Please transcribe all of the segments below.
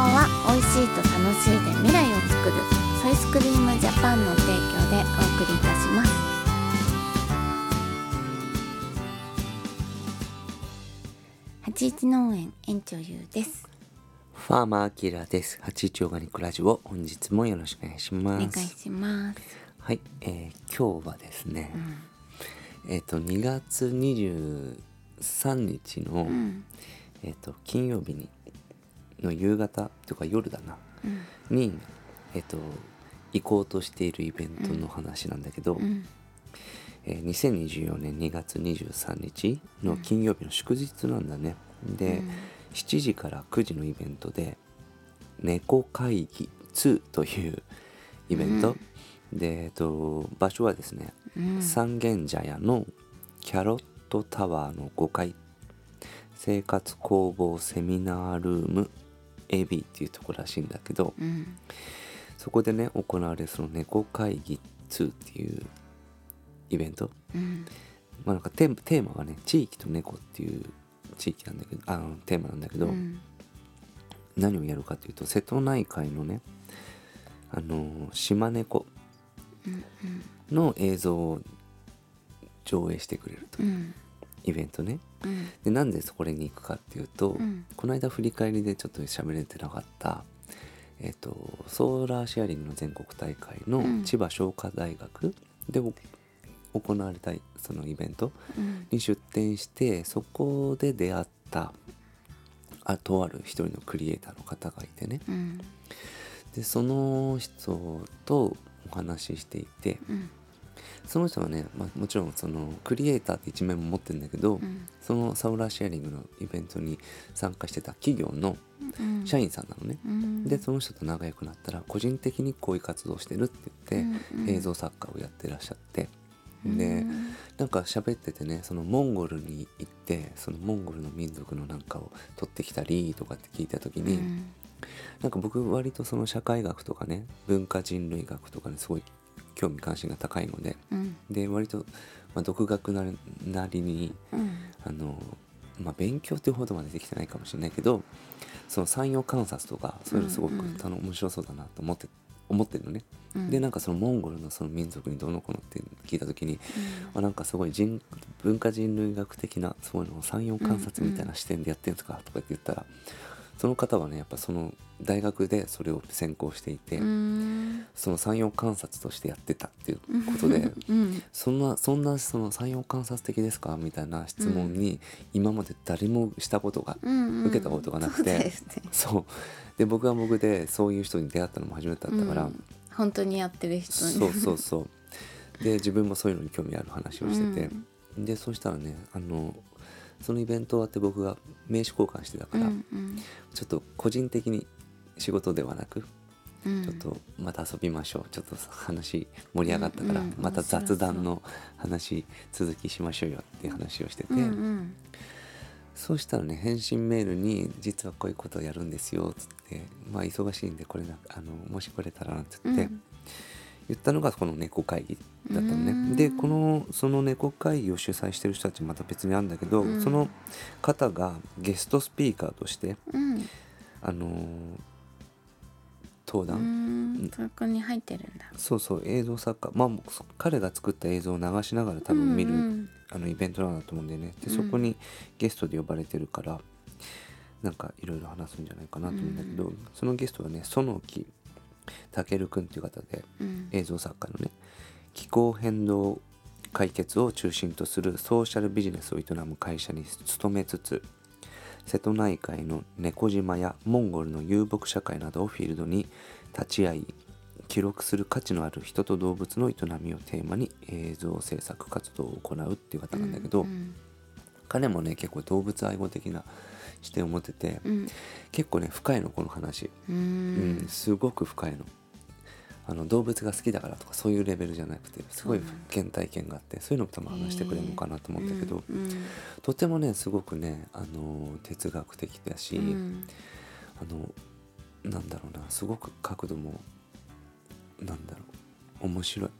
は美味しいと楽しいで未来を作る。ソイスクリームジャパンの提供でお送りいたします。八一農園園長ゆうです。ファーマーアキラです。八一オーガニックラジオ、本日もよろしくお願いしお願います。します。はい、えー今日はですね、えっ、と2月23日の、うん。えっ、と金曜日にの夕方とか夜だな、うん。にえっ、と行こうとしているイベントの話なんだけど、うん。えー2024年2月23日の金曜日の祝日なんだね。で、7時から9時のイベントで「猫会議2」というイベント、で、えっと、場所はですね、うん。三軒茶屋のキャロットタワーの5階。生活工房セミナールーム AB っていうところらしいんだけどうん。そこでね行われるその猫会議2っていうイベント。うん。まあなんかテーマテーマがね地域と猫っていう地域なんだけどあのテーマなんだけど、うん。何をやるかというと瀬戸内海のねあの島猫の映像を上映してくれると。うんイベントね。うん。でなんでそこに行くかっていうと、うん。この間振り返りでちょっと喋れてなかったえっ、とソーラーシェアリングの全国大会のうん。千葉商科大学でお行われたそのイベントうん。に出展してそこで出会ったあとある一人のクリエイターの方がいてね。うん。でその人とお話ししていてうんその人はね、まあ、もちろんそのクリエイターって一面も持ってるんだけど、うん。そのサウラーシェアリングのイベントに参加してた企業のうん社員さんなのね、うん。でその人と仲良くなったら個人的にこういう活動してるって言って、映像作家をやってらっしゃって。うん。でなんか喋っててねそのモンゴルに行ってそのモンゴルの民族のなんかを取ってきたりとかって聞いた時に、うん。なんか僕割とその社会学とかね文化人類学とかにすごい興味関心が高いのでうん。で割と、まあ、独学なりなりにうん。あの、まあ、勉強っていうほどまでできてないかもしれないけどその産業観察とかそういうのすごくうんうん面白そうだなと思って思ってるのね。うん。でなんかそのモンゴルのその民族にどうのこうのって聞いた時に、あなんかすごい人文化人類学的なそういうのを産業観察みたいな視点でやってるんですかとかって言ったらその方はねやっぱその大学でそれを専攻していて、うんその産業観察としてやってたっていうことで。うんそんなそんなその産業観察的ですか？みたいな質問に今まで誰もしたことが、うん。受けたことがなくてそうですね。僕は僕でそういう人に出会ったのも初めてだったから、うん。本当にやってる人に。そうそうそう。で自分もそういうのに興味ある話をしてて、でそしたらねあのそのイベント終わって僕が名刺交換してたから、うんうん。ちょっと個人的に仕事ではなく、うん。ちょっとまた遊びましょう。ちょっと話盛り上がったから、また雑談の話続きしましょうよっていう話をしてて、うんうん。そうしたらね返信メールに「実はこういうことをやるんですよ」っつって「まあ忙しいんでこれなあのもし来れたらな」っつって、うん。言ったのがこの猫会議だったのね。うん。でこのその猫会議を主催してる人たちまた別にあるんだけど、うん。その方がゲストスピーカーとしてうん。あのー登う壇、んそこに入ってるんだ。そうそう映像作家。まあ彼が作った映像を流しながら多分見る、うん。あのイベントなんだと思うんだよね。でうん。そこにゲストで呼ばれてるからなんかいろいろ話すんじゃないかなと思うんだけど、うそのゲストはね園木健くんっていう方でうん。映像作家のね気候変動解決を中心とするソーシャルビジネスを営む会社に勤めつつ瀬戸内海の猫島やモンゴルの遊牧社会などをフィールドに立ち会い記録する価値のある人と動物の営みをテーマに映像制作活動を行うっていう方なんだけど、うん彼もね結構動物愛護的な視点を持ってて、うん結構ね深いのこの話、ううんんすごく深いのあの動物が好きだからとかそういうレベルじゃなくてすごい原体験があってそういうのも多分話してくれるのかなと思ったけど、うん。とてもねすごくねあの哲学的だし、うん。あのなんだろうなすごく角度もなんだろう面白い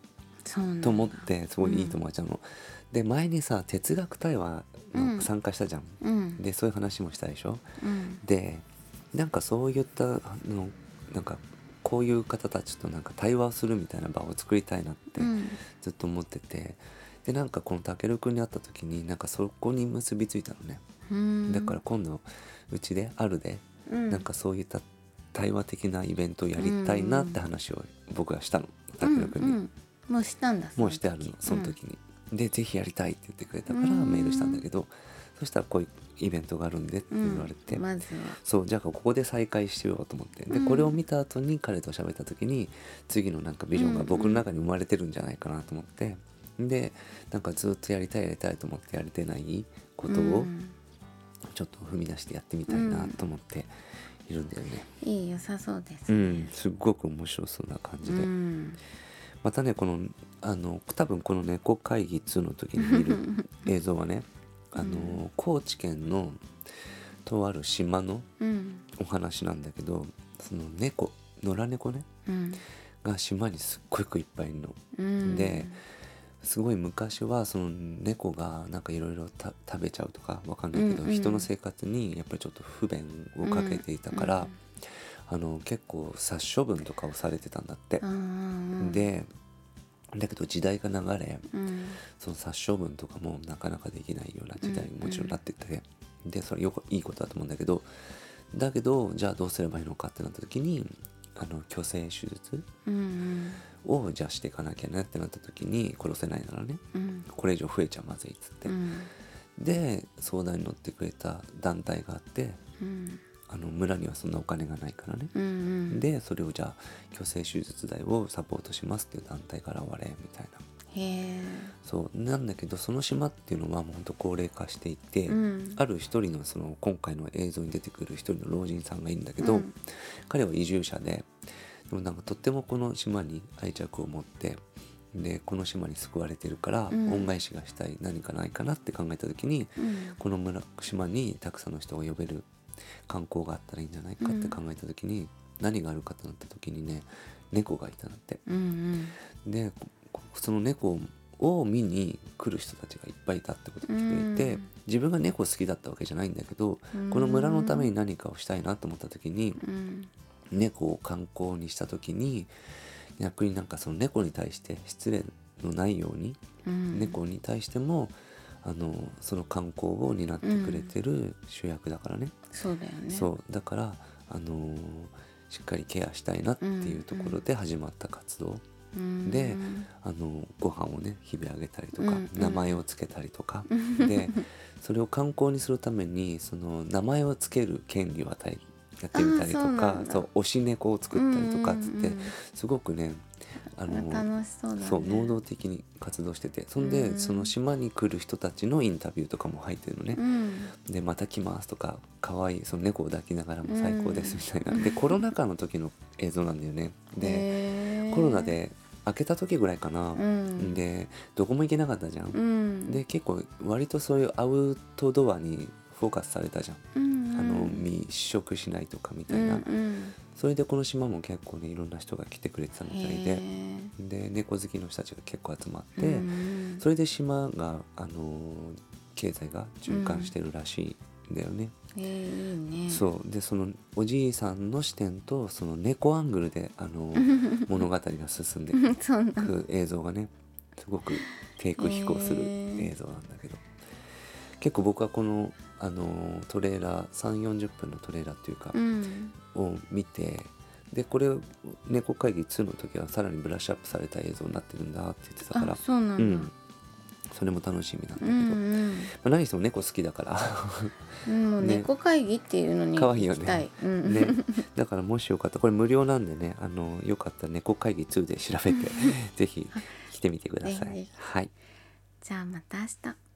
と思ってすごいいいと思っちゃうの。で前にさ哲学対話の参加したじゃん。うん。でそういう話もしたでしょ。うん。でなんかそういったあのなんかこういう方たちとなんか対話をするみたいな場を作りたいなってうん。ずっと思ってて、でなんかこのたけるくんに会った時になんかそこに結びついたのね、うん。だから今度うちであるで、うん。なんかそういった対話的なイベントをやりたいなって話を僕はしたの。たけるくんに、うんうん。もうしたんだ。もうしてあるのその時に、でぜひやりたいって言ってくれたからうん。メールしたんだけど、そしたらこういうイベントがあるんでってうん言われて、まずは。そうじゃあここで再会しようと思ってでうん。これを見た後に彼と喋った時に次のなんかビジョンが僕の中に生まれてるんじゃないかなと思って。でなんかずっとやりたいやりたいと思ってやれてないことをうん。ちょっと踏み出してやってみたいなと思っているんだよね。いい良さそうです。うん、すっごく面白そうな感じで、うん。またねこのあの多分この猫会議2の時に見る 映像はねあの高知県のとある島のうん。お話なんだけどその猫野良猫ね。うん。が島にすっごくいっぱいいるの。うん。ですごい昔はその猫がなんかいろいろ食べちゃうとかわかんないけど、うんうん人の生活にやっぱりちょっと不便をかけていたから、あの結構殺処分とかをされてたんだって。うんでだけど時代が流れうん。その殺処分とかもなかなかできないような時代にもちろんなってて、でそれよくいいことだと思うんだけどだけどじゃあどうすればいいのかってなった時にあの虚勢手術うん。をじゃあしていかなきゃねってなった時に殺せないならねうん。これ以上増えちゃまずいっつって、うん。で相談に乗ってくれた団体があってうんあの村にはそんなお金がないからね、うんうん。でそれをじゃあ虚勢手術代をサポートしますっていう団体から割れみたいな。そう。なんだけどその島っていうのはもうほんと高齢化していて、うん。ある一人のその今回の映像に出てくる一人の老人さんがいるんだけど、うん。彼は移住者ででもなんかとってもこの島に愛着を持ってでこの島に救われてるから、うん。恩返しがしたい何かないかなって考えた時にうん。この村島にたくさんの人を呼べる観光があったらいいんじゃないかって考えた時に、何があるかとなった時にね猫がいたんだって。うんでこその猫を見に来る人たちがいっぱいいたってことに気づいて、うん。自分が猫好きだったわけじゃないんだけど、うん。この村のために何かをしたいなと思った時に、うん。猫を観光にした時に逆になんかその猫に対して失礼のないように、うん。猫に対してもあのその観光を担ってくれてる主役だからね、そうだよね。そう。だからあのーしっかりケアしたいなっていうところで始まった活動、うん。であのご飯をね日々あげたりとか、うん。うん名前をつけたりとか、でそれを観光にするためにその名前をつける権利を与えやってみたりとかそう推し猫を作ったりとかっつって、すごくねあの楽しそうだね。そう能動的に活動してて。そんで、うん。その島に来る人たちのインタビューとかも入ってるのね。うん。で「また来ます」とか「可愛いその猫を抱きながらも最高です」みたいな、で コロナ禍の時の映像なんだよね。でコロナで開けた時ぐらいかな、うん。でどこも行けなかったじゃん、うん。で結構割とそういうアウトドアにフォーカスされたじゃん、うんあの密食しないとかみたいな、うんうん。それでこの島も結構ねいろんな人が来てくれてたみたいで。へで猫好きの人たちが結構集まって、ーうん。それで島があの経済が循環してるらしいんだよね、へーいいね。そう。でそのおじいさんの視点とその猫アングルであの 物語が進んで いく映像がねすごく低空飛行する映像なんだけど結構僕はこのあのトレーラー3 4 0分のトレーラーっていうか、うん。を見てでこれ猫会議2の時はさらにブラッシュアップされた映像になってるんだって言ってたからあそうなんだ。うん。それも楽しみなんだけど、うまん。あ、何しても猫好きだから。猫会議っていうのに可愛いよね。ね、だからもしよかったらこれ無料なんでねあのよかったら猫会議2で調べて ぜひ来てみてください。はい。じゃあまた明日